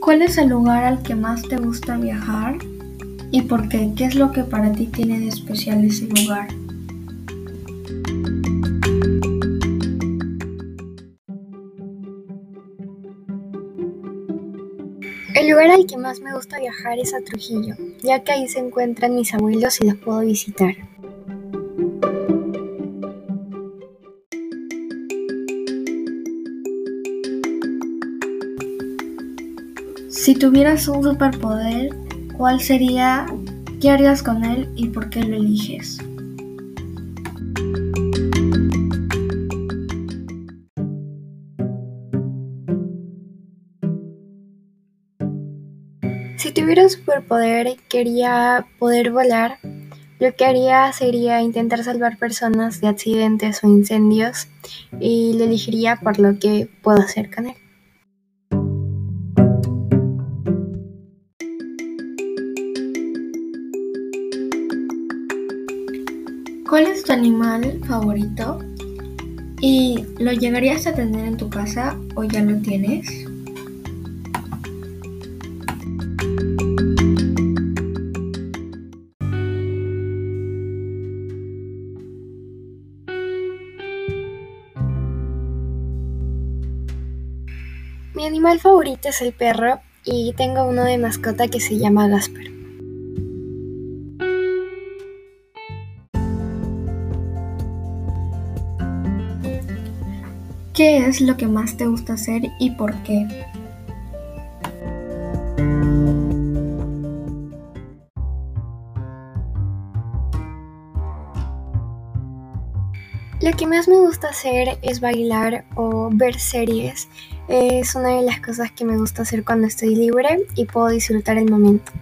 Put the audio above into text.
¿Cuál es el lugar al que más te gusta viajar y por qué? ¿Qué es lo que para ti tiene de especial ese lugar? El lugar al que más me gusta viajar es a Trujillo, ya que ahí se encuentran mis abuelos y los puedo visitar. Si tuvieras un superpoder, ¿cuál sería? ¿Qué harías con él y por qué lo eliges? Si tuviera un superpoder, quería poder volar. Lo que haría sería intentar salvar personas de accidentes o incendios y lo elegiría por lo que puedo hacer con él. ¿Cuál es tu animal favorito? ¿Y lo llegarías a tener en tu casa o ya lo tienes? Mi animal favorito es el perro y tengo uno de mascota que se llama Gasper. ¿Qué es lo que más te gusta hacer y por qué? Lo que más me gusta hacer es bailar o ver series. Es una de las cosas que me gusta hacer cuando estoy libre y puedo disfrutar el momento.